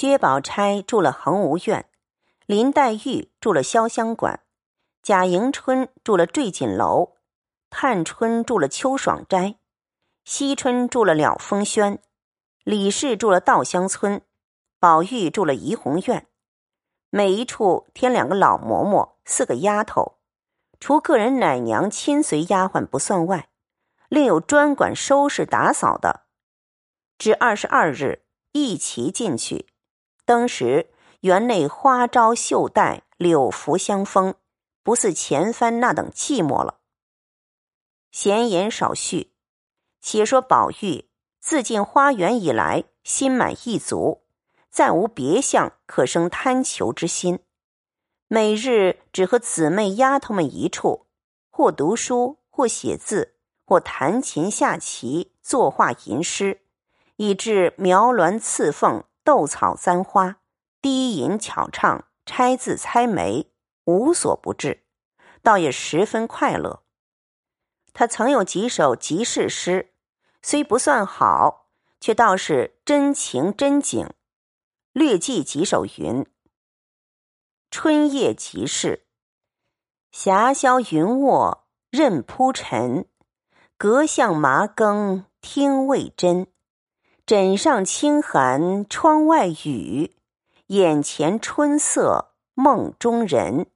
薛宝钗住了恒芜苑，林黛玉住了潇湘馆，贾迎春住了坠锦楼，探春住了秋爽斋，惜春住了了风轩，李氏住了稻香村，宝玉住了怡红院。每一处添两个老嬷嬷，四个丫头，除个人奶娘亲随丫鬟不算外，另有专管收拾打扫的。至二十二日，一齐进去。当时园内花招绣带，柳拂香风，不似前番那等寂寞了。闲言少叙，且说宝玉自进花园以来，心满意足，再无别项可生贪求之心。每日只和姊妹丫头们一处，或读书，或写字，或弹琴下棋，作画吟诗，以致描鸾刺凤。斗草簪花，低吟巧唱，拆字猜眉，无所不至，倒也十分快乐。他曾有几首即事诗，虽不算好，却倒是真情真景。略记几首云：春夜即事，霞消云卧任铺陈，隔向麻更听未真。枕上清寒，窗外雨，眼前春色，梦中人。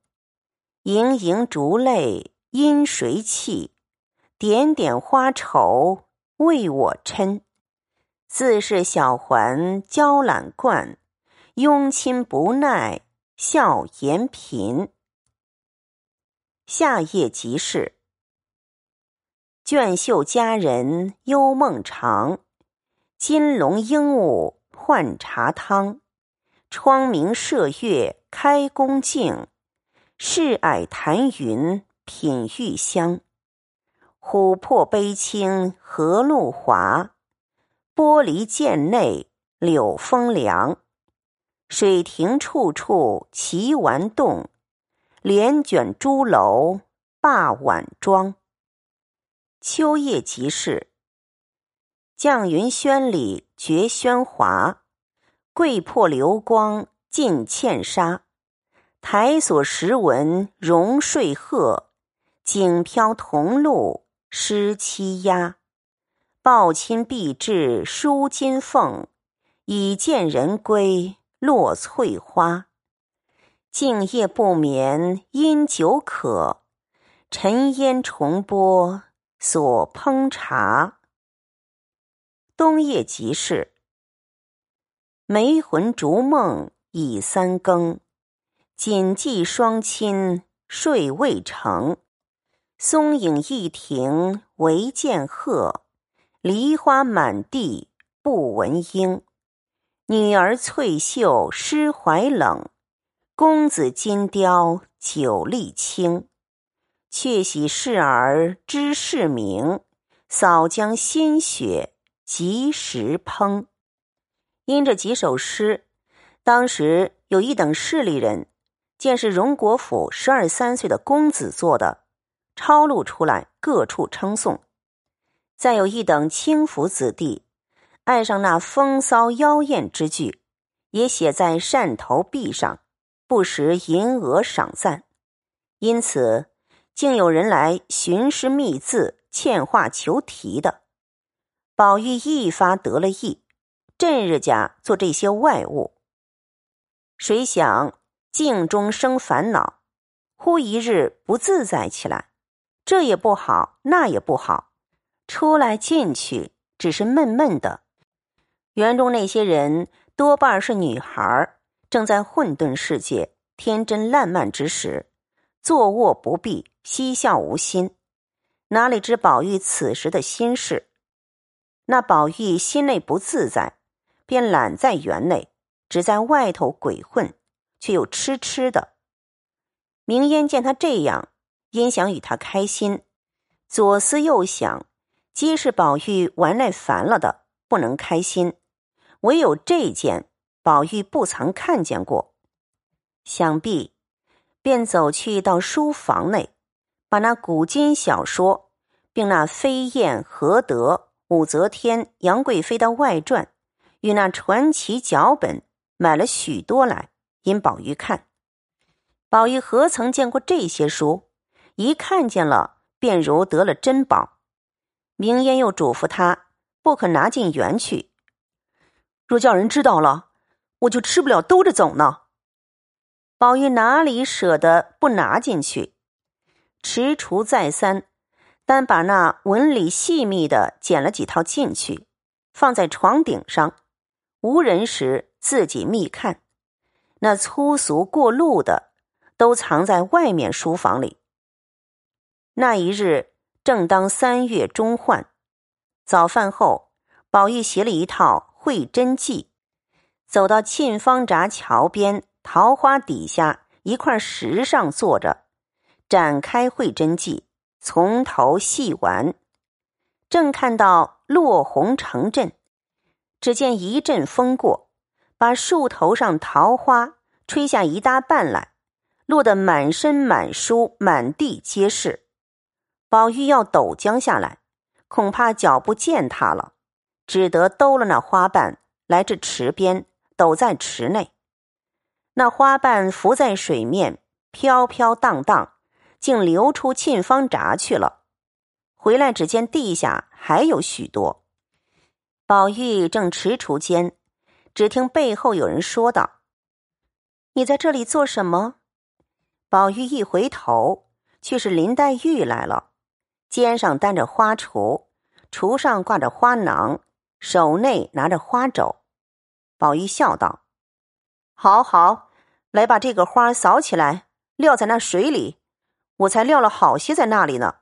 盈盈烛泪因谁泣？点点花愁为我嗔。自是小环娇懒惯，拥亲不耐笑颜贫。夏夜即事，卷袖佳人幽梦长。金龙鹦鹉换茶汤，窗明射月开宫镜，试霭檀云品玉香。琥珀杯清荷露滑，玻璃剑内柳风凉。水亭处处奇玩动，帘卷朱楼罢晚妆。秋夜即事。绛云轩里觉喧哗，桂魄流光尽茜纱。台锁石纹融睡鹤，锦飘桐露湿栖鸦。抱衾闭至舒金凤，已见人归落翠花。静夜不眠因酒渴，沉烟重播锁烹茶。冬夜即事，梅魂逐梦已三更，谨记双亲睡未成。松影一庭唯见鹤，梨花满地不闻莺。女儿翠袖湿怀冷，公子金貂酒力轻。却喜侍儿知世明，扫将新雪。及时烹，因这几首诗，当时有一等势利人，见是荣国府十二三岁的公子做的，抄录出来各处称颂；再有一等轻浮子弟，爱上那风骚妖艳之句，也写在扇头壁上，不时吟额赏赞。因此，竟有人来寻诗觅字、嵌画求题的。宝玉一发得了意，正日家做这些外物。谁想镜中生烦恼，忽一日不自在起来，这也不好，那也不好，出来进去只是闷闷的。园中那些人多半是女孩，正在混沌世界、天真烂漫之时，坐卧不避，嬉笑无心，哪里知宝玉此时的心事？那宝玉心内不自在，便懒在园内，只在外头鬼混，却又痴痴的。明烟见他这样，因想与他开心，左思右想，皆是宝玉玩累烦了的，不能开心。唯有这件，宝玉不曾看见过，想必便走去到书房内，把那古今小说，并那飞燕何德。武则天、杨贵妃的外传与那传奇脚本买了许多来，引宝玉看。宝玉何曾见过这些书？一看见了，便如得了珍宝。明烟又嘱咐他不可拿进园去，若叫人知道了，我就吃不了兜着走呢。宝玉哪里舍得不拿进去？踟蹰再三，但把那纹理细密的捡了几套进去，放在床顶上。无人时，自己密看。那粗俗过路的，都藏在外面书房里。那一日正当三月中换，早饭后，宝玉携了一套《会真记》，走到沁芳闸桥边。桃花底下一块石上坐着，展开《会真记》，从头细玩。正看到落红成阵，只见一阵风过，把树头上桃花吹下一大半来，落得满身满书满地皆是。宝玉要抖将下来，恐怕脚不践踏了，只得兜了那花瓣来至池边，抖在池内。那花瓣浮在水面，飘飘荡荡，竟流出沁芳闸去了。回来只见地下还有许多。宝玉正踟蹰间，只听背后有人说道：“你在这里做什么？”宝玉一回头，却是林黛玉来了，肩上担着花锄，锄上挂着花囊，手内拿着花帚。宝玉笑道。好好，来把这个花扫起来，撂在那水里。我才撂了好些在那里呢。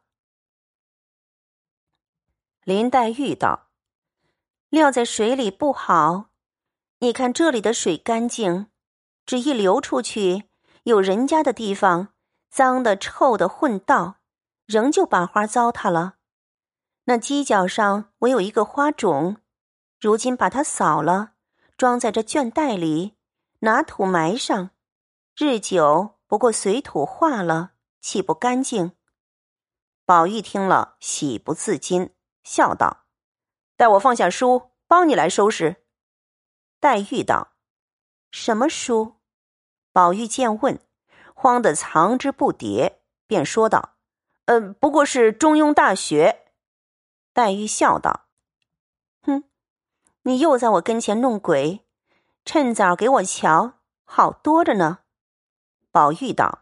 林黛玉道：“撂在水里不好，你看这里的水干净，只一流出去，有人家的地方，脏的、臭的混道，仍旧把花糟蹋了。那犄角上我有一个花种，如今把它扫了，装在这绢袋里。”拿土埋上，日久不过随土化了，岂不干净？宝玉听了，喜不自禁，笑道：“待我放下书，帮你来收拾。”黛玉道：“什么书？”宝玉见问，慌得藏之不迭，便说道：“嗯，不过是《中庸》大学。”黛玉笑道：“哼，你又在我跟前弄鬼。”趁早给我瞧，好多着呢。宝玉道：“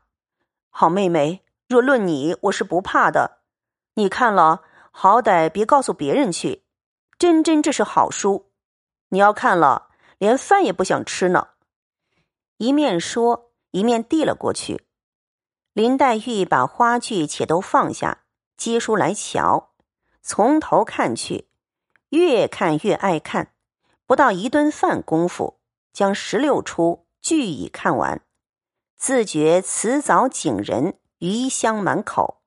好妹妹，若论你，我是不怕的。你看了，好歹别告诉别人去。真真这是好书，你要看了，连饭也不想吃呢。”一面说，一面递了过去。林黛玉把花具且都放下，接书来瞧，从头看去，越看越爱看，不到一顿饭功夫。将十六出俱已看完，自觉词藻景人，余香满口。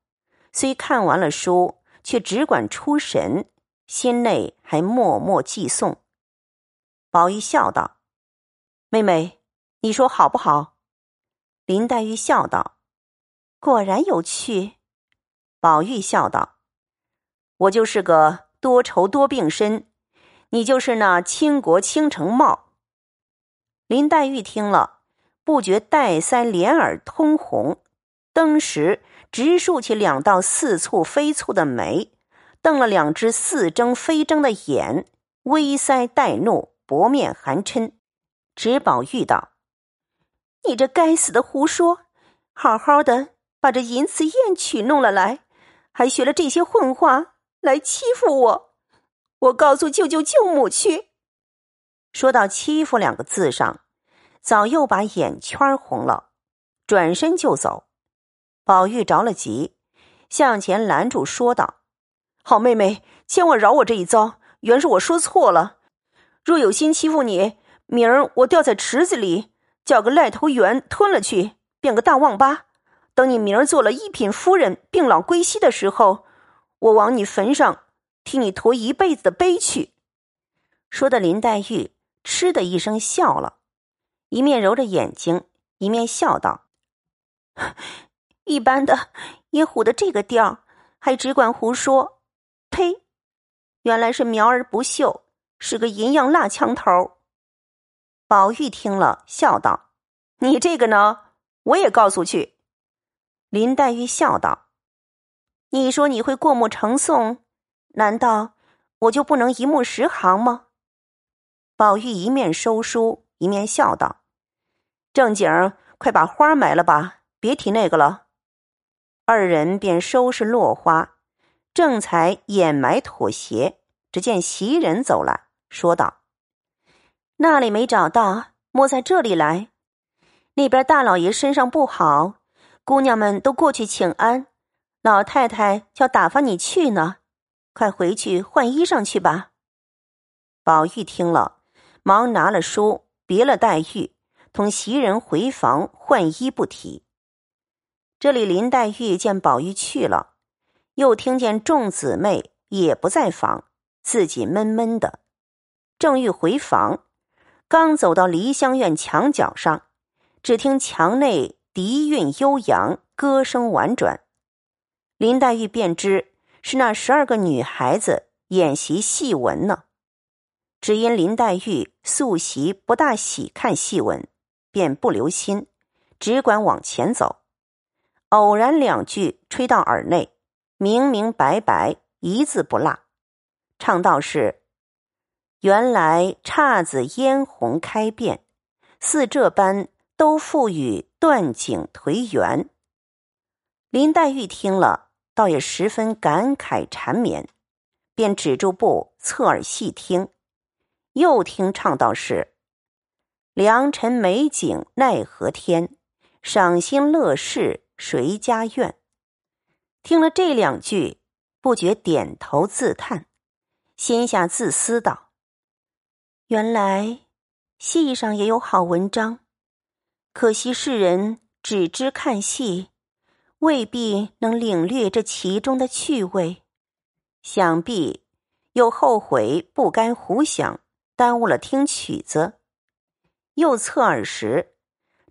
虽看完了书，却只管出神，心内还默默寄诵。宝玉笑道：“妹妹，你说好不好？”林黛玉笑道：“果然有趣。”宝玉笑道：“我就是个多愁多病身，你就是那倾国倾城貌。”林黛玉听了，不觉黛腮连耳通红，登时直竖起两道似蹙非蹙的眉，瞪了两只似睁非睁的眼，微腮带怒，薄面含嗔，指宝玉道：“你这该死的胡说！好好的把这淫词艳曲弄了来，还学了这些混话来欺负我！我告诉舅舅舅母去。”说到“欺负”两个字上，早又把眼圈红了，转身就走。宝玉着了急，向前拦住，说道：“好妹妹，千万饶我这一遭，原是我说错了。若有心欺负你，明儿我掉在池子里，叫个癞头猿吞了去，变个大旺八。等你明儿做了一品夫人，病老归西的时候，我往你坟上替你驮一辈子的碑去。”说的林黛玉。嗤的一声笑了，一面揉着眼睛，一面笑道：“一般的也唬的这个调，还只管胡说。呸！原来是苗儿不秀，是个银样蜡枪头。”宝玉听了，笑道：“你这个呢，我也告诉去。”林黛玉笑道：“你说你会过目成诵，难道我就不能一目十行吗？”宝玉一面收书，一面笑道：“正经，快把花埋了吧，别提那个了。”二人便收拾落花，正才掩埋妥协，只见袭人走来说道：“那里没找到，摸在这里来。那边大老爷身上不好，姑娘们都过去请安，老太太叫打发你去呢，快回去换衣裳去吧。”宝玉听了。忙拿了书，别了黛玉，同袭人回房换衣，不提。这里林黛玉见宝玉去了，又听见众姊妹也不在房，自己闷闷的，正欲回房，刚走到梨香院墙角上，只听墙内笛韵悠扬，歌声婉转，林黛玉便知是那十二个女孩子演习戏文呢。只因林黛玉素习不大喜看戏文，便不留心，只管往前走。偶然两句吹到耳内，明明白白，一字不落。唱道是：“原来姹紫嫣红开遍，似这般都付与断井颓垣。”林黛玉听了，倒也十分感慨缠绵，便止住步，侧耳细听。又听唱道是：“良辰美景奈何天，赏心乐事谁家院？”听了这两句，不觉点头自叹，心下自私道：“原来戏上也有好文章，可惜世人只知看戏，未必能领略这其中的趣味。想必又后悔不该胡想。”耽误了听曲子，又侧耳时，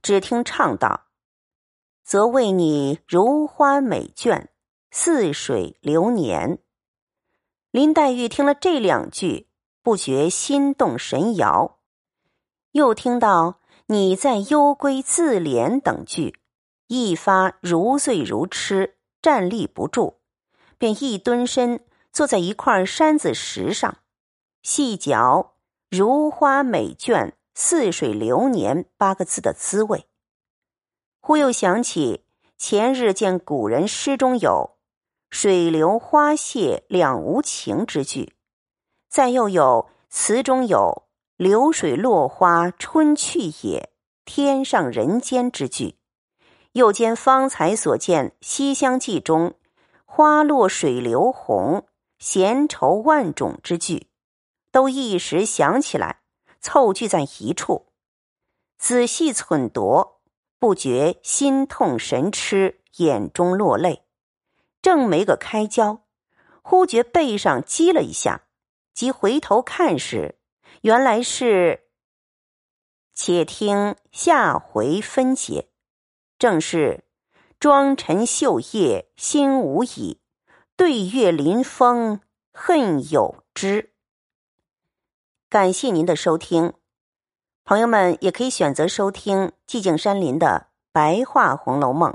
只听唱道：“则为你如花美眷，似水流年。”林黛玉听了这两句，不觉心动神摇。又听到“你在幽闺自怜”等句，一发如醉如痴，站立不住，便一蹲身坐在一块山子石上，细嚼。如花美眷，似水流年八个字的滋味，忽又想起前日见古人诗中有“水流花谢两无情”之句，再又有词中有“流水落花春去也，天上人间”之句，又兼方才所见《西厢记》中“花落水流红，闲愁万种”之句。都一时想起来，凑聚在一处，仔细忖度，不觉心痛神痴，眼中落泪，正没个开交，忽觉背上击了一下，即回头看时，原来是。且听下回分解，正是妆尘绣叶心无已，对月临风恨有之。感谢您的收听，朋友们也可以选择收听寂静山林的白话《红楼梦》。